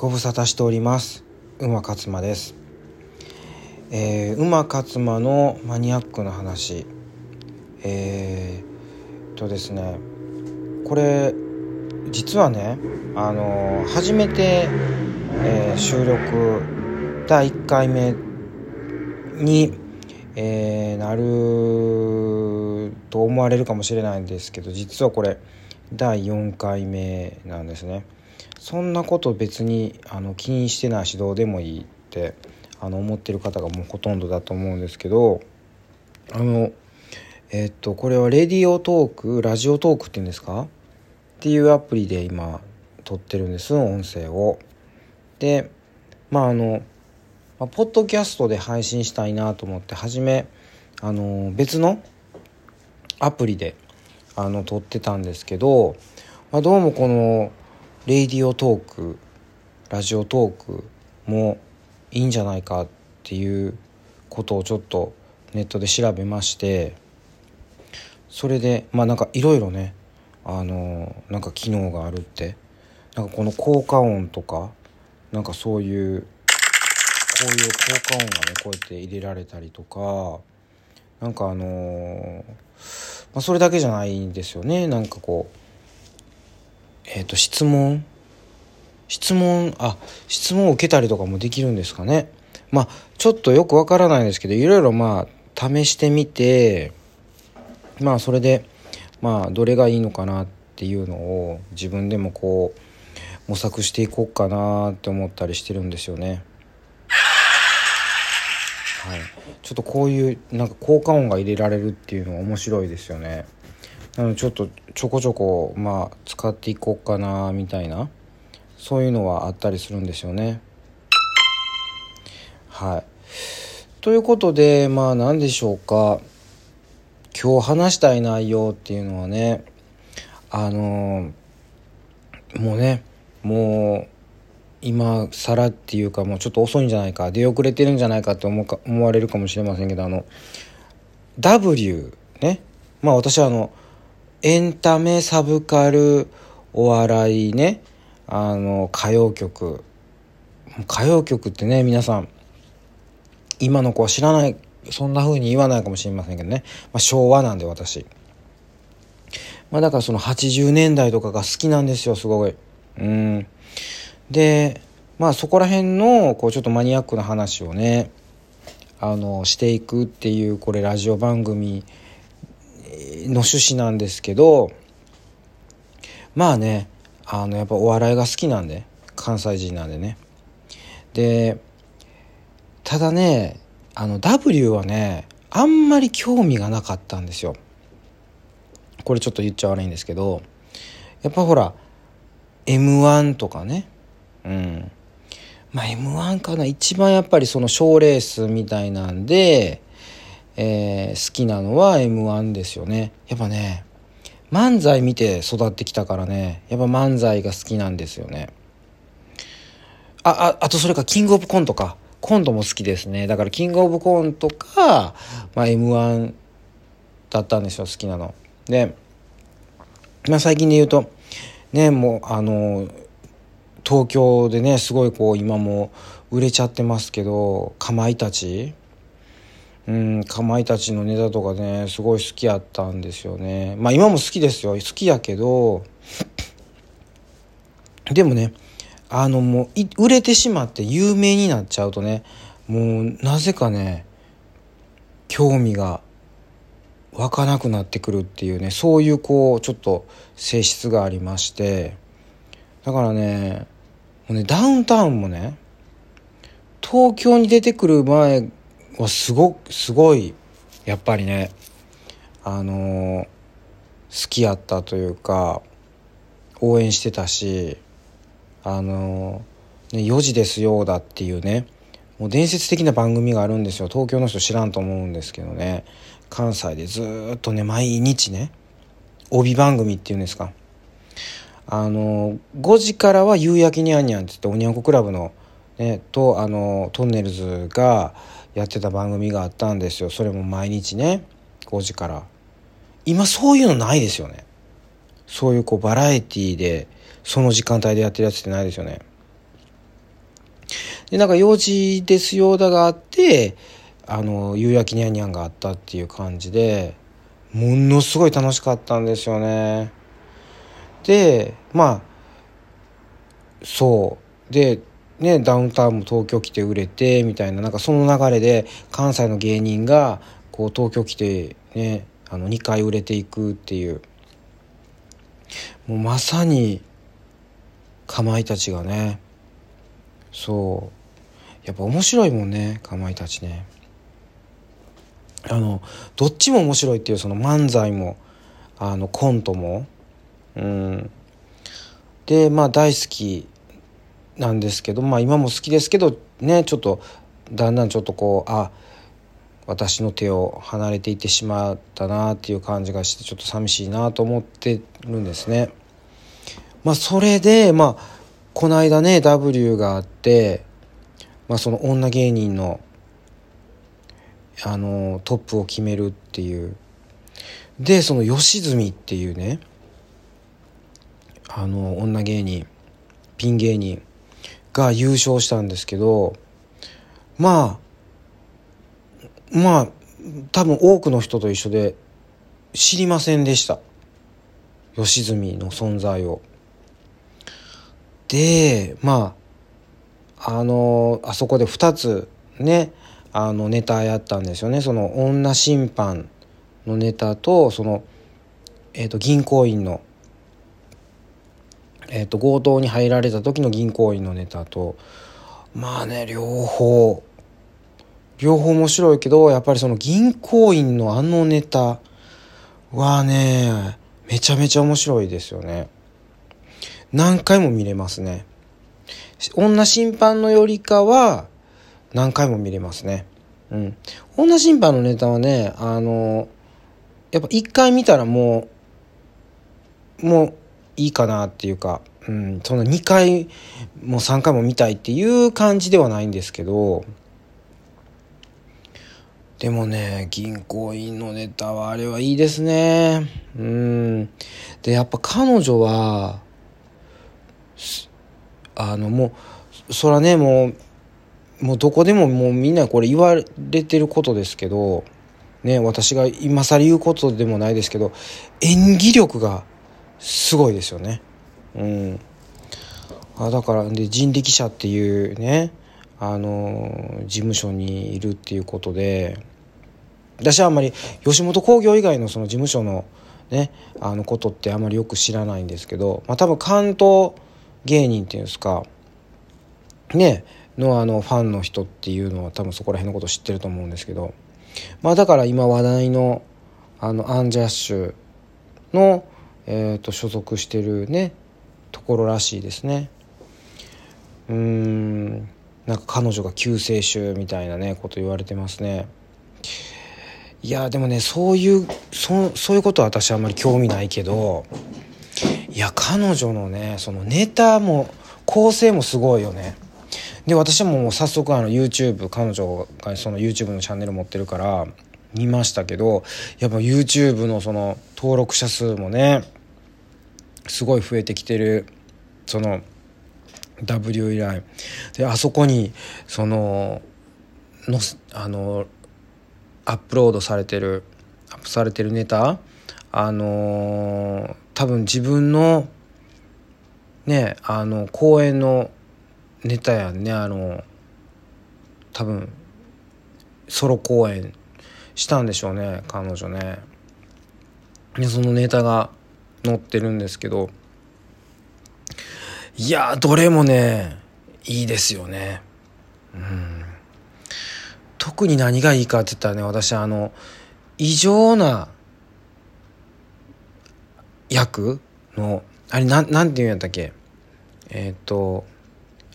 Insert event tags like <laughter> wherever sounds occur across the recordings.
ご無沙汰しております。馬勝馬です。えー、馬勝馬のマニアックな話。えー、とですね。これ実はねあのー、初めて、えー、収録第1回目に、えー、なると思われるかもしれないんですけど実はこれ第4回目なんですね。そんなこと別にあの気にしてないしどうでもいいってあの思ってる方がもうほとんどだと思うんですけどあのえっとこれはレディオトークラジオトークっていうんですか？っていうアプリで今撮ってるんです音声を。でまああの、ポッドキャストで配信したいなと思って初めあの別のアプリであの撮ってたんですけど、まあ、どうもこのレイディオトークラジオトークもいいんじゃないかっていうことをちょっとネットで調べましてそれでまあなんかいろいろねあのなんか機能があるってなんかこの効果音とかなんかそういうこういう効果音がねこうやって入れられたりとかなんかあのまあ、それだけじゃないんですよね。なんかこうえっ、ー、と質問？質問？あ質問を受けたりとかもできるんですかねまあちょっとよくわからないんですけどいろいろまあ試してみてまあそれでまあどれがいいのかなっていうのを自分でもこう模索していこうかなって思ったりしてるんですよね。はい、ちょっとこういうなんか効果音が入れられるっていうのは面白いですよね。なのちょっとちょこちょこまあ使っていこうかなみたいなそういうのはあったりするんですよね。はい。ということでまあ何でしょうか今日話したい内容っていうのはねあのもうねもう今更っていうかもうちょっと遅いんじゃないか出遅れてるんじゃないかって思か思われるかもしれませんけどあの W ねまあ私はあのエンタメサブカルお笑いね。あの歌謡曲。歌謡曲ってね皆さん今の子は知らないそんな風に言わないかもしれませんけどね、まあ、昭和なんで私。まあだからその80年代とかが好きなんですよすごい。うん。でまあそこら辺のこうちょっとマニアックな話をねあのしていくっていうこれラジオ番組の趣旨なんですけどまあねあのやっぱお笑いが好きなんで関西人なんでね。でただねあの W はねあんまり興味がなかったんですよ。これちょっと言っちゃ悪いんですけどやっぱほら m 1とかねうん。まあ m 1かな。一番やっぱりその賞レースみたいなんでえー、好きなのは m 1ですよね。やっぱね漫才見て育ってきたからねやっぱ漫才が好きなんですよね。あああとそれかキングオブコントか。コントも好きですね。だからキングオブコントか、まあ、m 1だったんですよ好きなの。で、まあ、最近で言うとねもうあの東京でねすごいこう今も売れちゃってますけどかまいたちうんかまいたちのネタとかねすごい好きやったんですよね。まあ今も好きですよ。好きやけど <clears throat> でもねあのもう売れてしまって有名になっちゃうとねもうなぜかね興味が湧かなくなってくるっていうねそういうこうちょっと性質がありましてだからねもうねダウンタウンもね東京に出てくる前はすごすごいやっぱりねあの好きやったというか応援してたしあのね、4時ですよだっていうねもう伝説的な番組があるんですよ。東京の人知らんと思うんですけどね。関西でずっとね毎日ね帯番組っていうんですか。あの5時からは「夕焼けにゃんにゃん」って言っておにゃんこクラブのねとあのトンネルズがやってた番組があったんですよ。それも毎日ね。5時から。今そういうのないですよね。そういうこうバラエティーでその時間帯でやってるやつってないですよね。でなんか用事ですよだがあってあの夕焼きにゃんにゃんがあったっていう感じでものすごい楽しかったんですよね。でまあそう。でねダウンタウンも東京来て売れてみたいななんかその流れで関西の芸人がこう東京来てねあの2回売れていくっていう。もうまさにかまいたちがね。そう。やっぱ面白いもんねかまいたちね。あのどっちも面白いっていうその漫才もあのコントも。うん。でまあ大好きなんですけどまあ今も好きですけどねちょっとだんだんちょっとこうあ私の手を離れていってしまったなっていう感じがしてちょっと寂しいなと思ってるんですね。まあそれでまあこの間ね W があって、まあ、その女芸人のあのトップを決めるっていうでその吉住っていうねあの女芸人ピン芸人が優勝したんですけどまあまあ多分多くの人と一緒で知りませんでした吉住の存在を。でまああのあそこで2つねあのネタやったんですよねその女審判のネタとその、えー、と銀行員の、えー、と強盗に入られた時の銀行員のネタとまあね両方。両方面白いけどやっぱりその銀行員のあのネタはねめちゃめちゃ面白いですよね。何回も見れますね。女審判のよりかは何回も見れますね。うん。女審判のネタはねあのやっぱ一回見たらもうもういいかなっていうか、うん、その2回も3回も見たいっていう感じではないんですけどでもね、銀行員のネタはあれはいいですね。うん。で、やっぱ彼女は、あの、もう、そらね、もう、もうどこでももうみんなこれ言われてることですけど、ね、私が今更言うことでもないですけど、演技力がすごいですよね。うん。あだから、で、人力車っていうね、あの事務所にいるっていうことで私はあんまり吉本興業以外のその事務所のねあのことってあんまりよく知らないんですけど、まあ、多分関東芸人っていうんですかねのあのファンの人っていうのは多分そこら辺のこと知ってると思うんですけどまあだから今話題のあのアンジャッシュの、えー、と所属してるねところらしいですね。うーんなんか彼女が救世主みたいなねこと言われてますね。いやでもねそういうそそういうことは私あんまり興味ないけどいや彼女のねそのネタも構成もすごいよね。で私ももう早速あの YouTube 彼女がその YouTube のチャンネル持ってるから見ましたけどやっぱ YouTube のその登録者数もねすごい増えてきてるその W 以来。であそこにそののあのアップロードされてるアップされてるネタあの、多分自分のねあの公演のネタやんねあの多分ソロ公演したんでしょうね彼女ね。でそのネタが載ってるんですけどいやどれもねいいですよね。うん。特に何がいいかって言ったらね私あの異常な役のあれなんなんて言うんやったっけ？えー、っと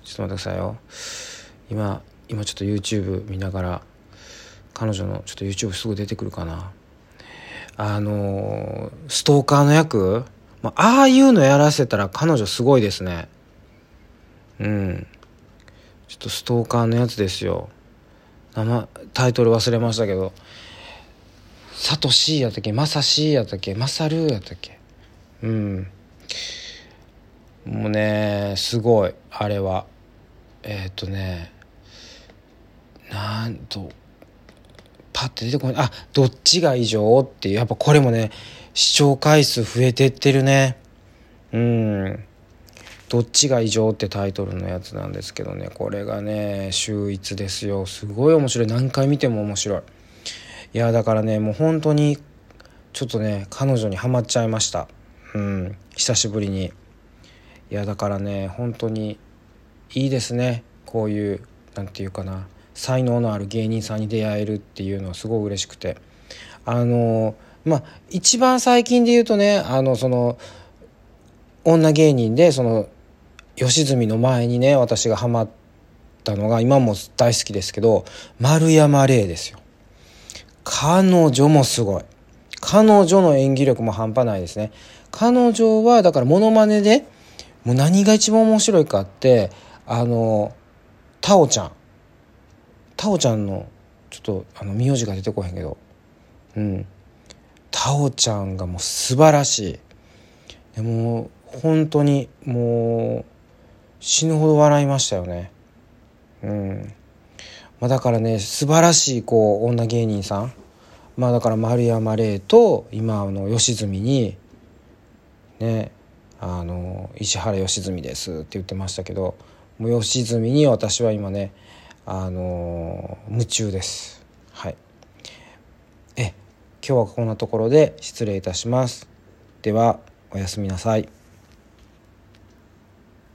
ちょっと待ってくださいよ。今今ちょっと YouTube 見ながら彼女のちょっと YouTube すぐ出てくるかな。あのストーカーの役、まあ、ああいうのやらせたら彼女すごいですね。うん。ちょっとストーカーのやつですよ。名前タイトル忘れましたけど。サトシーやったっけ？マサシーやったっけ？マサルやったっけ？うん。もうねすごいあれは。えー、っとねなんとパッて出てこない。あどっちが異常っていう。やっぱこれもね視聴回数増えてってるね。うん。どっちが異常ってタイトルのやつなんですけどね。これがね秀逸ですよ。すごい面白い。何回見ても面白い。いやだからねもう本当にちょっとね彼女にはまっちゃいました。うん。久しぶりに。いやだからね本当にいいですね。こういう何て言うかな。才能のある芸人さんに出会えるっていうのはすごい嬉しくて。あのまあ一番最近で言うとねあのその女芸人でその吉住の前にね私がハマったのが今も大好きですけど丸山礼ですよ。彼女もすごい。彼女の演技力も半端ないですね。彼女はだからモノマネでもう何が一番面白いかってあのタオちゃん。タオちゃんのちょっとあの名字が出てこへんけど。うん。タオちゃんがもう素晴らしい。でも本当にもう死ぬほど笑いましたよね。うん。まあ、だからね素晴らしいこう女芸人さん。まあだから丸山礼と今の吉住にねあの石原良純ですって言ってましたけどもう良純に私は今ねあの夢中です。はい。え今日はこんなところで失礼いたします。ではおやすみなさい。